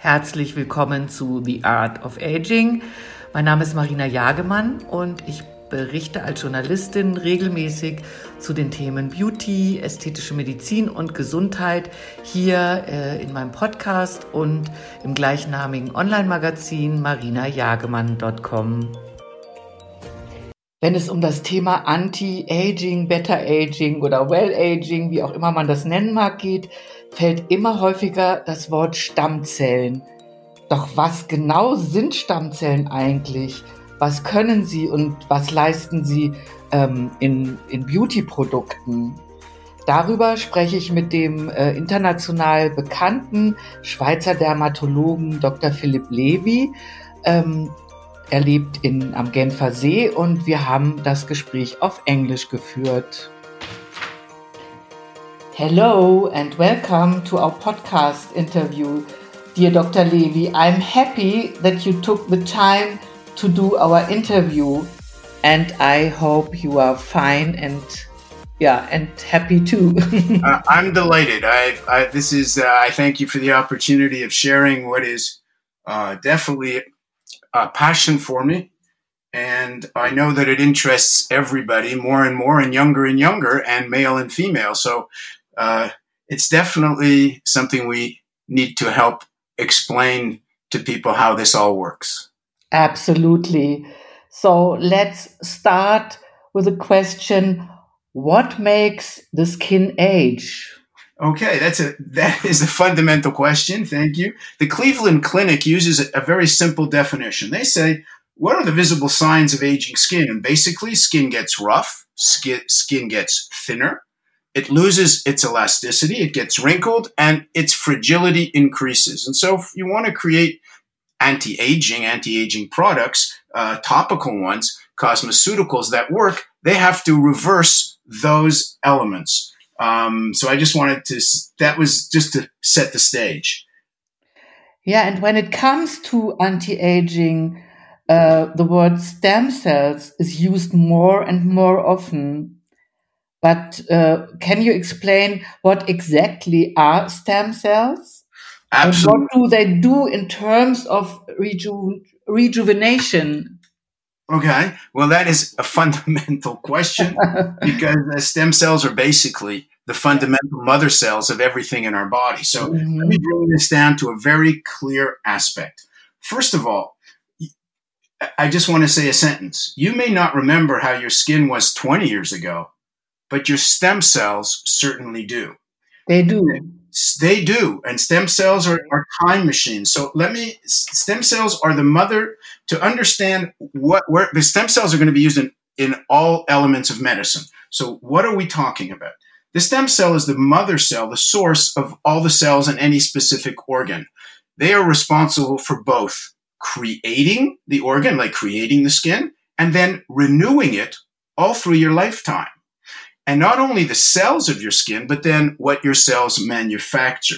Herzlich willkommen zu The Art of Aging. Mein Name ist Marina Jagemann und ich berichte als Journalistin regelmäßig zu den Themen Beauty, ästhetische Medizin und Gesundheit hier äh, in meinem Podcast und im gleichnamigen Online-Magazin marinajagemann.com. Wenn es um das Thema Anti-Aging, Better-Aging oder Well-Aging, wie auch immer man das nennen mag, geht, fällt immer häufiger das Wort Stammzellen. Doch was genau sind Stammzellen eigentlich? Was können sie und was leisten sie ähm, in, in Beauty-Produkten? Darüber spreche ich mit dem äh, international bekannten Schweizer Dermatologen Dr. Philipp Levy. Ähm, er lebt in, am Genfer See und wir haben das Gespräch auf Englisch geführt. Hello and welcome to our podcast interview. Dear Dr. Levy, I'm happy that you took the time to do our interview and I hope you are fine and yeah, and happy too. uh, I'm delighted. I, I this is uh, I thank you for the opportunity of sharing what is uh, definitely a passion for me. And I know that it interests everybody more and more, and younger and younger, and male and female. So uh, it's definitely something we need to help explain to people how this all works. Absolutely. So let's start with a question What makes the skin age? Okay, that's a that is a fundamental question. Thank you. The Cleveland Clinic uses a, very simple definition. They say, "What are the visible signs of aging skin?" And basically, skin gets rough, skin skin gets thinner, it loses its elasticity, it gets wrinkled, and its fragility increases. And so, if you want to create anti-aging, anti-aging products, uh, topical ones, cosmeceuticals that work, they have to reverse those elements. Um, so I just wanted to, that was just to set the stage. Yeah, and when it comes to anti aging, uh, the word stem cells is used more and more often. But uh, can you explain what exactly are stem cells? Absolutely. And what do they do in terms of reju rejuvenation? Okay, well, that is a fundamental question because the stem cells are basically the fundamental mother cells of everything in our body. So mm-hmm. let me bring this down to a very clear aspect. First of all, I just want to say a sentence. You may not remember how your skin was 20 years ago, but your stem cells certainly do. They do. They do. And stem cells are, are time machines. So let me, stem cells are the mother to understand what, where the stem cells are going to be used in, in all elements of medicine. So what are we talking about? The stem cell is the mother cell, the source of all the cells in any specific organ. They are responsible for both creating the organ, like creating the skin, and then renewing it all through your lifetime and not only the cells of your skin, but then what your cells manufacture.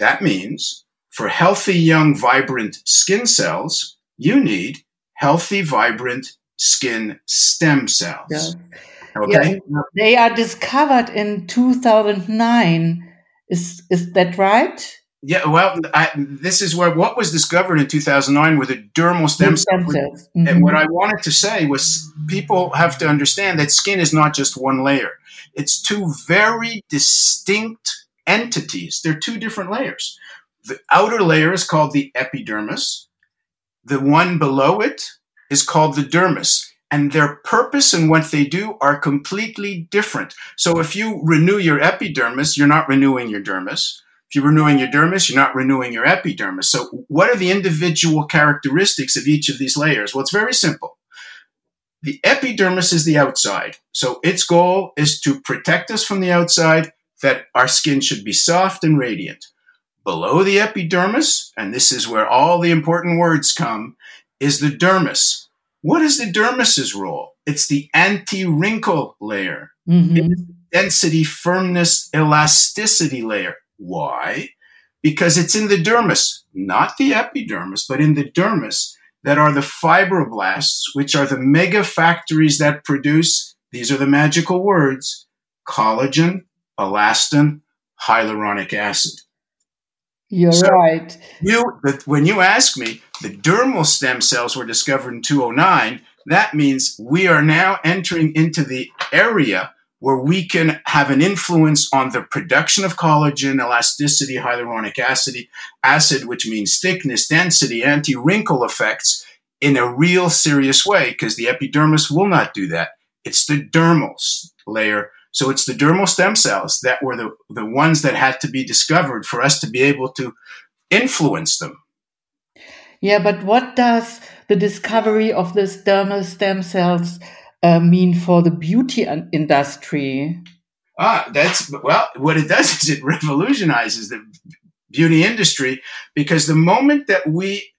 That means for healthy, young, vibrant skin cells, you need healthy, vibrant skin stem cells. Yeah. Okay. Yeah, they are discovered in 2009. Is is that right? Yeah, well, I, this is where what was discovered in 2009 were the dermal stem cells. Mm-hmm. And what I wanted to say was people have to understand that skin is not just one layer. It's two very distinct entities. They're two different layers. The outer layer is called the epidermis. The one below it is called the dermis. And their purpose and what they do are completely different. So if you renew your epidermis, you're not renewing your dermis if you're renewing your dermis, you're not renewing your epidermis. So, what are the individual characteristics of each of these layers? Well, it's very simple. The epidermis is the outside. So, its goal is to protect us from the outside, that our skin should be soft and radiant. Below the epidermis, and this is where all the important words come, is the dermis. What is the dermis's role? It's the anti wrinkle layer. Mm-hmm. density, firmness, elasticity layer. Why? Because it's in the dermis, not the epidermis, but in the dermis that are the fibroblasts, which are the mega factories that produce, these are the magical words, collagen, elastin, hyaluronic acid. You're so right. You, when you ask me, the dermal stem cells were discovered in 2009. That means we are now entering into the area where we can have an influence on the production of collagen, elasticity, hyaluronic acid, acid, which means thickness, density, anti-wrinkle effects in a real serious way, because the epidermis will not do that. It's the dermal layer. So it's the dermal stem cells that were the, the ones that had to be discovered for us to be able to influence them. Yeah, but what does the discovery of this dermal stem cells uh, mean for the beauty industry? Ah, that's well. What it does is it revolutionizes the beauty industry because the moment that we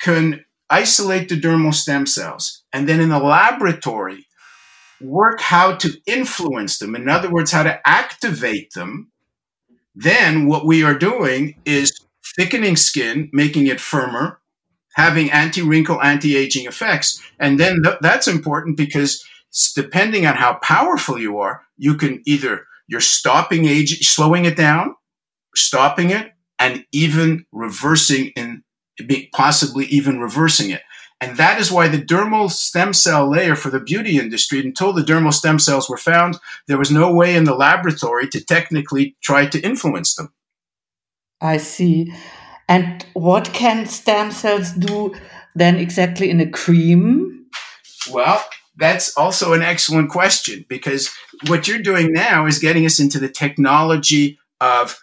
can isolate the dermal stem cells and then in the laboratory work how to influence them, in other words, how to activate them, then what we are doing is thickening skin, making it firmer, having anti-wrinkle, anti-aging effects. And then th- that's important because depending on how powerful you are, you can either you're stopping age, slowing it down, stopping it, and even reversing in possibly even reversing it. And that is why the dermal stem cell layer for the beauty industry, until the dermal stem cells were found, there was no way in the laboratory to technically try to influence them. I see. And what can stem cells do then exactly in a cream? Well, that's also an excellent question because what you're doing now is getting us into the technology of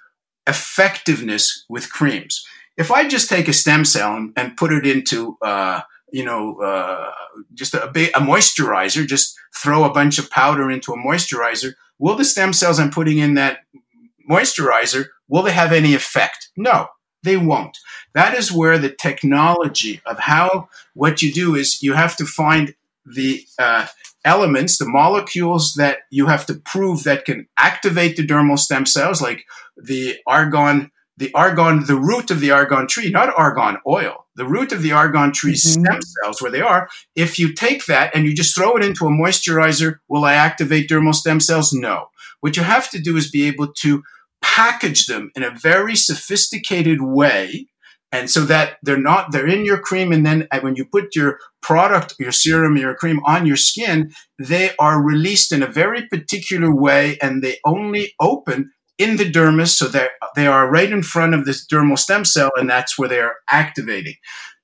effectiveness with creams. If I just take a stem cell and, and put it into, uh, you know, uh, just a, a moisturizer, just throw a bunch of powder into a moisturizer, will the stem cells I'm putting in that moisturizer, will they have any effect? No. They won't. That is where the technology of how what you do is you have to find the uh, elements, the molecules that you have to prove that can activate the dermal stem cells, like the argan, the argan, the root of the argan tree, not argan oil, the root of the argan tree mm-hmm. stem cells, where they are. If you take that and you just throw it into a moisturizer, will I activate dermal stem cells? No. What you have to do is be able to package them in a very sophisticated way and so that they're not they're in your cream and then when you put your product your serum your cream on your skin they are released in a very particular way and they only open in the dermis so that they are right in front of this dermal stem cell and that's where they are activating.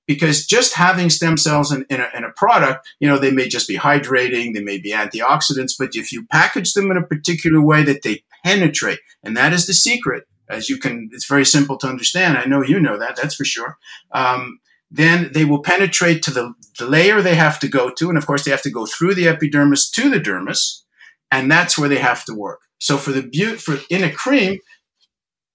Because just having stem cells in, in, a, in, a, product, you know, they may just be hydrating, they may be antioxidants, but if you package them in a particular way that they penetrate. And that is the secret. As you can, it's very simple to understand. I know you know that, that's for sure. Um, then they will penetrate to the, the layer they have to go to. And of course, they have to go through the epidermis to the dermis. And that's where they have to work. So for the beauty, for in a cream,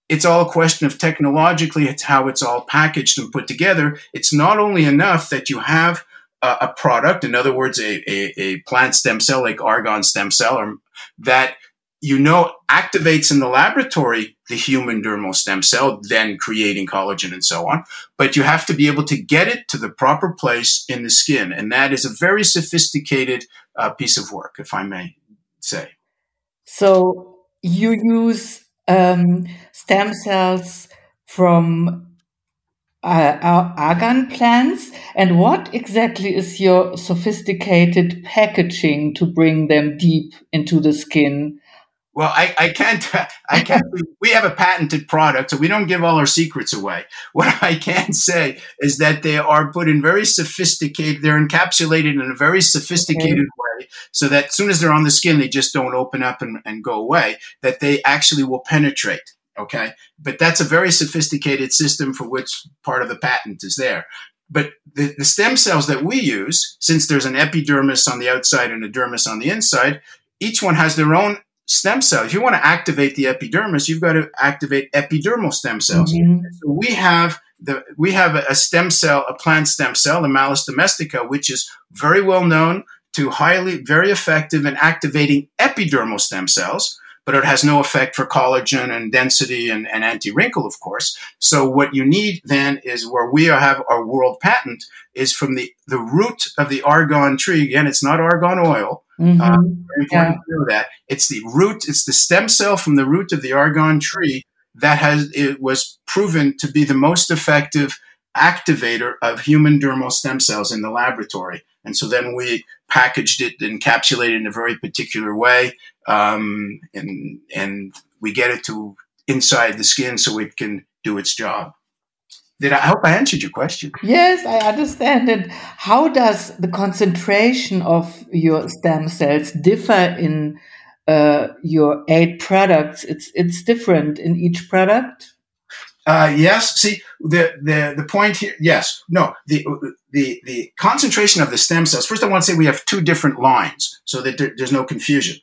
it's all a question of technologically, it's how it's all packaged and put together. It's not only enough that you have a, a product, in other words, a, a, a, plant stem cell like argan stem cell, or that you know activates in the laboratory the human dermal stem cell, then creating collagen and so on. But you have to be able to get it to the proper place in the skin. And that is a very sophisticated uh, piece of work, if I may say. So you use um, stem cells from uh, argan plants. And what exactly is your sophisticated packaging to bring them deep into the skin? Well, I, I can't, I can't, we have a patented product, so we don't give all our secrets away. What I can say is that they are put in very sophisticated, they're encapsulated in a very sophisticated okay. way so that as soon as they're on the skin, they just don't open up and, and go away, that they actually will penetrate. Okay. But that's a very sophisticated system for which part of the patent is there. But the, the stem cells that we use, since there's an epidermis on the outside and a dermis on the inside, each one has their own stem cell. If you want to activate the epidermis, you've got to activate epidermal stem cells. Mm-hmm. So we have the we have a stem cell, a plant stem cell, the Malus domestica, which is very well known to highly very effective in activating epidermal stem cells but it has no effect for collagen and density and, and anti-wrinkle, of course. So what you need then is where we have our world patent is from the, the root of the argan tree. Again, it's not argan oil. Mm-hmm. Um, very important yeah. to know that. It's the root, it's the stem cell from the root of the argan tree that has it was proven to be the most effective activator of human dermal stem cells in the laboratory. And so then we packaged it, encapsulated it in a very particular way, um, and and we get it to inside the skin so it can do its job. Did I, I hope I answered your question? Yes, I understand it. How does the concentration of your stem cells differ in uh, your eight products? It's it's different in each product. Uh, yes. See the the the point here. Yes. No. The the the concentration of the stem cells. First, I want to say we have two different lines, so that there, there's no confusion.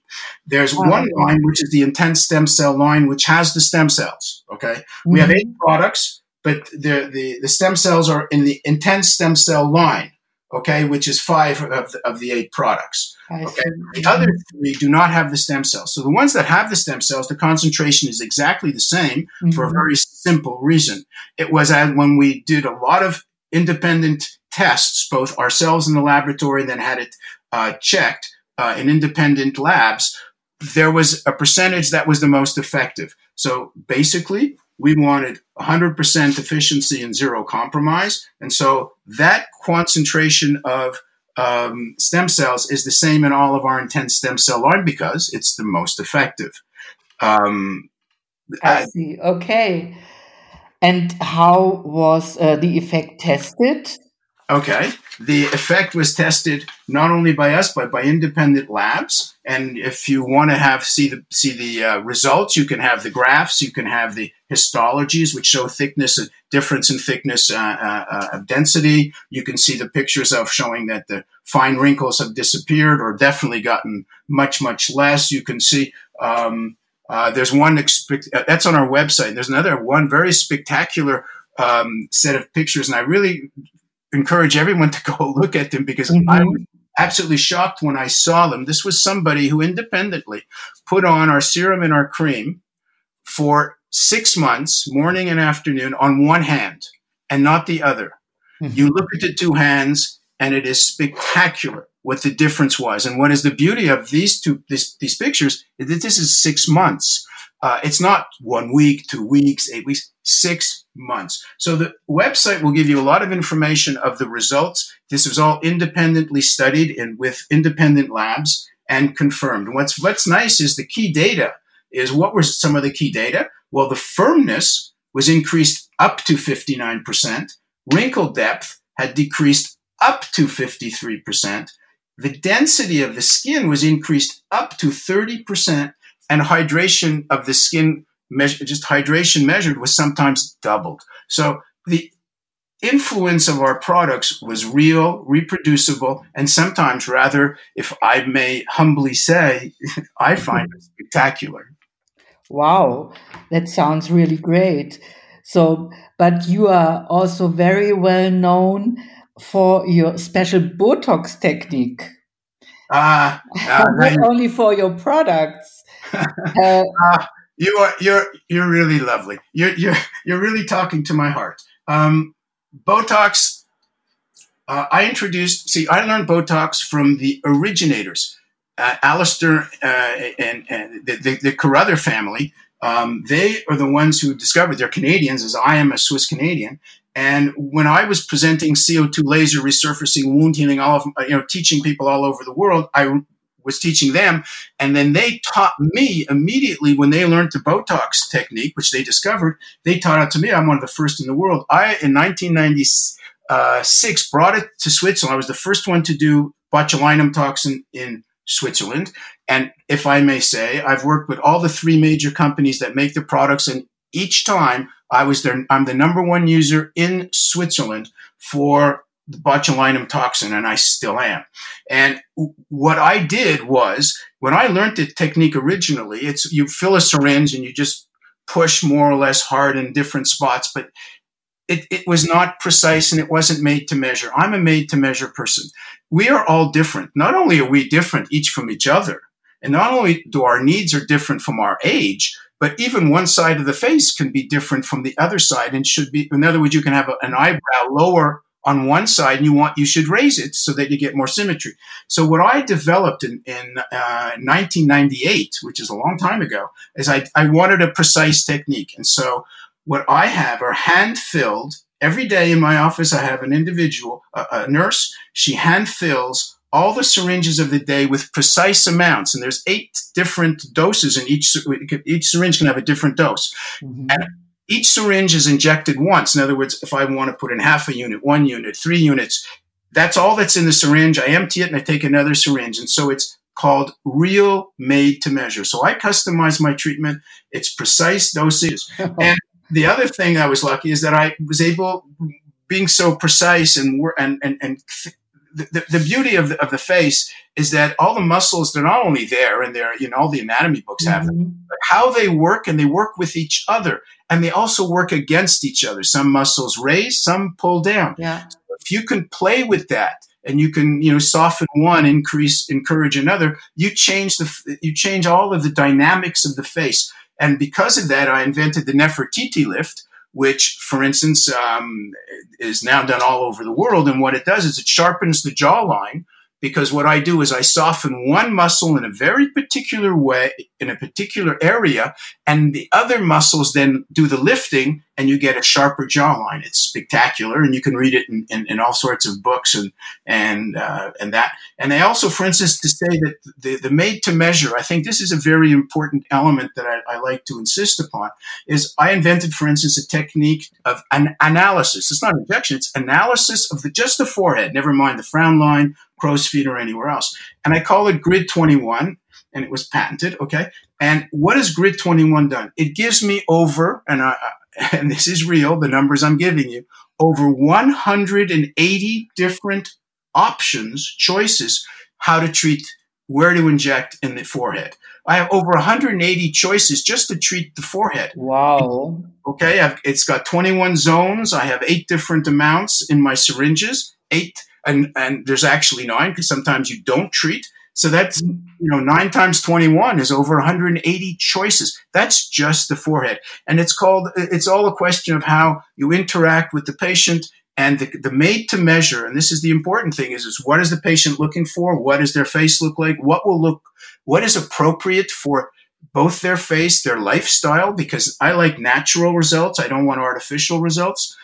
There's oh, one line which is the intense stem cell line, which has the stem cells. Okay. Mm-hmm. We have mm-hmm. eight products, but the, the the stem cells are in the intense stem cell line. Okay, which is five of the, of the eight products. Okay. The other three do not have the stem cells. So the ones that have the stem cells, the concentration is exactly the same mm-hmm. for a mm-hmm. very simple reason. It was when we did a lot of independent tests, both ourselves in the laboratory and then had it uh, checked uh, in independent labs, there was a percentage that was the most effective. So basically, we wanted 100% efficiency and zero compromise. And so that concentration of um, stem cells is the same in all of our intense stem cell line because it's the most effective. Um, I, I see. Okay. And how was uh, the effect tested? Okay. The effect was tested not only by us but by independent labs. And if you want to have see the see the uh, results, you can have the graphs, you can have the histologies which show thickness, uh, difference in thickness uh, uh, uh, of density. You can see the pictures of showing that the fine wrinkles have disappeared or definitely gotten much much less. You can see. Um, uh, there's one expe- that's on our website. There's another one very spectacular um, set of pictures, and I really encourage everyone to go look at them because mm-hmm. I was absolutely shocked when I saw them. This was somebody who independently put on our serum and our cream for six months, morning and afternoon, on one hand and not the other. Mm-hmm. You look at the two hands, and it is spectacular what the difference was. And what is the beauty of these two this, these pictures is that this is six months. Uh, it's not one week, two weeks, eight weeks, six months. So the website will give you a lot of information of the results. This was all independently studied and with independent labs and confirmed. what's what's nice is the key data is what were some of the key data? Well, the firmness was increased up to 59%. Wrinkle depth had decreased up to 53%. The density of the skin was increased up to 30%, and hydration of the skin just hydration measured was sometimes doubled. So the influence of our products was real, reproducible, and sometimes rather, if I may humbly say, I find it spectacular. Wow, that sounds really great. So, but you are also very well known for your special Botox technique. Uh, uh not only for your products. uh, uh, you are you're you're really lovely. You're you're you're really talking to my heart. Um, Botox. Uh, I introduced. See, I learned Botox from the originators, uh, Alastair uh, and, and the, the, the Carruthers family. Um, they are the ones who discovered. They're Canadians, as I am a Swiss Canadian. And when I was presenting CO2 laser resurfacing, wound healing, all of you know, teaching people all over the world, I was teaching them. And then they taught me immediately when they learned the Botox technique, which they discovered, they taught it to me. I'm one of the first in the world. I, in 1996, brought it to Switzerland. I was the first one to do botulinum toxin in Switzerland. And if I may say, I've worked with all the three major companies that make the products. And each time I was there, I'm the number one user in Switzerland for the botulinum toxin, and I still am. And what I did was, when I learned the technique originally, it's you fill a syringe and you just push more or less hard in different spots, but it, it was not precise and it wasn't made to measure. I'm a made to measure person. We are all different. Not only are we different each from each other, and not only do our needs are different from our age, but even one side of the face can be different from the other side and should be, in other words, you can have a, an eyebrow lower on one side and you want you should raise it so that you get more symmetry. So what I developed in, in uh, 1998, which is a long time ago, is I, I wanted a precise technique. And so what I have are hand filled every day in my office. I have an individual, a, a nurse. She hand fills all the syringes of the day with precise amounts. And there's eight different doses in each, each syringe can have a different dose. Mm-hmm. And each syringe is injected once. In other words, if I want to put in half a unit, one unit, three units, that's all that's in the syringe. I empty it and I take another syringe. And so it's called real made to measure. So I customize my treatment. It's precise dosages. and the other thing I was lucky is that I was able, being so precise and, and, and, and the, the beauty of the, of the face is that all the muscles they're not only there and they're you know all the anatomy books have mm-hmm. them but how they work and they work with each other and they also work against each other some muscles raise some pull down yeah. So if you can play with that and you can you know soften one increase encourage another you change the you change all of the dynamics of the face and because of that i invented the nefertiti lift which, for instance, um, is now done all over the world. And what it does is it sharpens the jawline because what I do is I soften one muscle in a very particular way, in a particular area, and the other muscles then do the lifting, and you get a sharper jawline. It's spectacular, and you can read it in, in, in all sorts of books and and uh, and that. And they also, for instance, to say that the, the made to measure. I think this is a very important element that I, I like to insist upon. Is I invented, for instance, a technique of an analysis. It's not injection; it's analysis of the just the forehead. Never mind the frown line feet or anywhere else. And I call it Grid 21, and it was patented. Okay. And what has Grid 21 done? It gives me over, and I, and this is real, the numbers I'm giving you, over 180 different options, choices, how to treat, where to inject in the forehead. I have over 180 choices just to treat the forehead. Wow. Okay. I've, it's got 21 zones. I have eight different amounts in my syringes, eight and and there's actually nine because sometimes you don't treat. So that's you know nine times twenty one is over 180 choices. That's just the forehead, and it's called. It's all a question of how you interact with the patient and the, the made to measure. And this is the important thing: is is what is the patient looking for? What does their face look like? What will look? What is appropriate for both their face, their lifestyle? Because I like natural results. I don't want artificial results.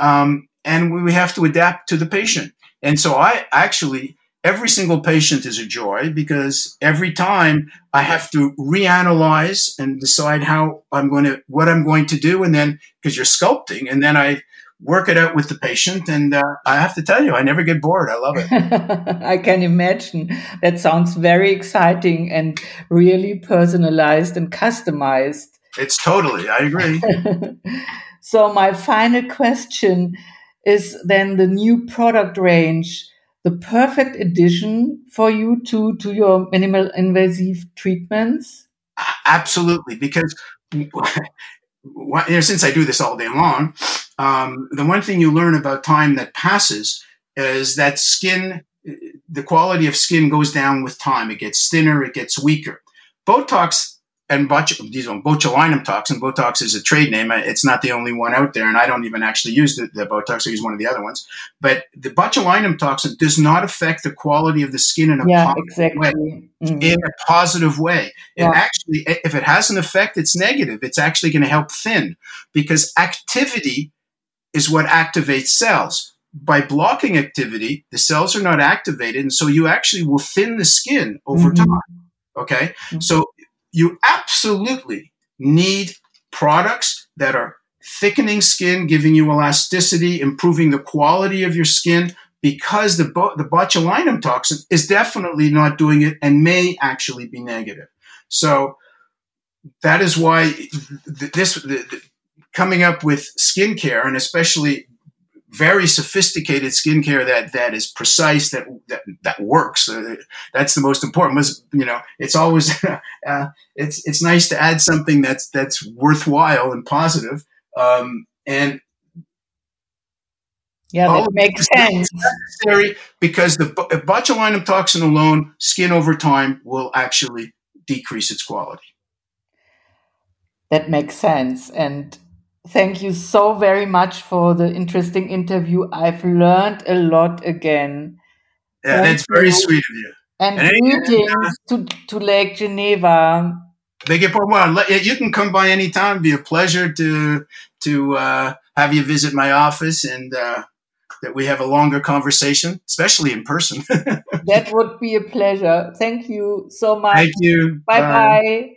Um, and we have to adapt to the patient. And so I actually, every single patient is a joy because every time I have to reanalyze and decide how I'm going to, what I'm going to do. And then, because you're sculpting, and then I work it out with the patient. And uh, I have to tell you, I never get bored. I love it. I can imagine. That sounds very exciting and really personalized and customized. It's totally, I agree. so, my final question is then the new product range the perfect addition for you to to your minimal invasive treatments? Absolutely, because since I do this all day long, um, the one thing you learn about time that passes is that skin, the quality of skin goes down with time. It gets thinner, it gets weaker. Botox and these are botulinum toxin. Botox is a trade name. It's not the only one out there, and I don't even actually use the, the Botox. I use one of the other ones. But the botulinum toxin does not affect the quality of the skin in a yeah, positive exactly. way. Mm-hmm. In a positive way, it yeah. actually, if it has an effect, it's negative. It's actually going to help thin because activity is what activates cells. By blocking activity, the cells are not activated, and so you actually will thin the skin over mm-hmm. time. Okay, mm-hmm. so you absolutely need products that are thickening skin, giving you elasticity, improving the quality of your skin, because the, the botulinum toxin is definitely not doing it and may actually be negative. So that is why this coming up with skincare and especially very sophisticated skincare that that is precise that that, that works. Uh, that's the most important. Was you know it's always uh, it's it's nice to add something that's that's worthwhile and positive um, and yeah that makes sense. necessary because the botulinum toxin alone skin over time will actually decrease its quality. That makes sense and Thank you so very much for the interesting interview. I've learned a lot again. Yeah, Thank that's you. very sweet of you. And, and greetings to, to Lake Geneva. Thank you, You can come by anytime. It'd be a pleasure to to uh, have you visit my office and uh, that we have a longer conversation, especially in person. that would be a pleasure. Thank you so much. Thank you. Bye bye.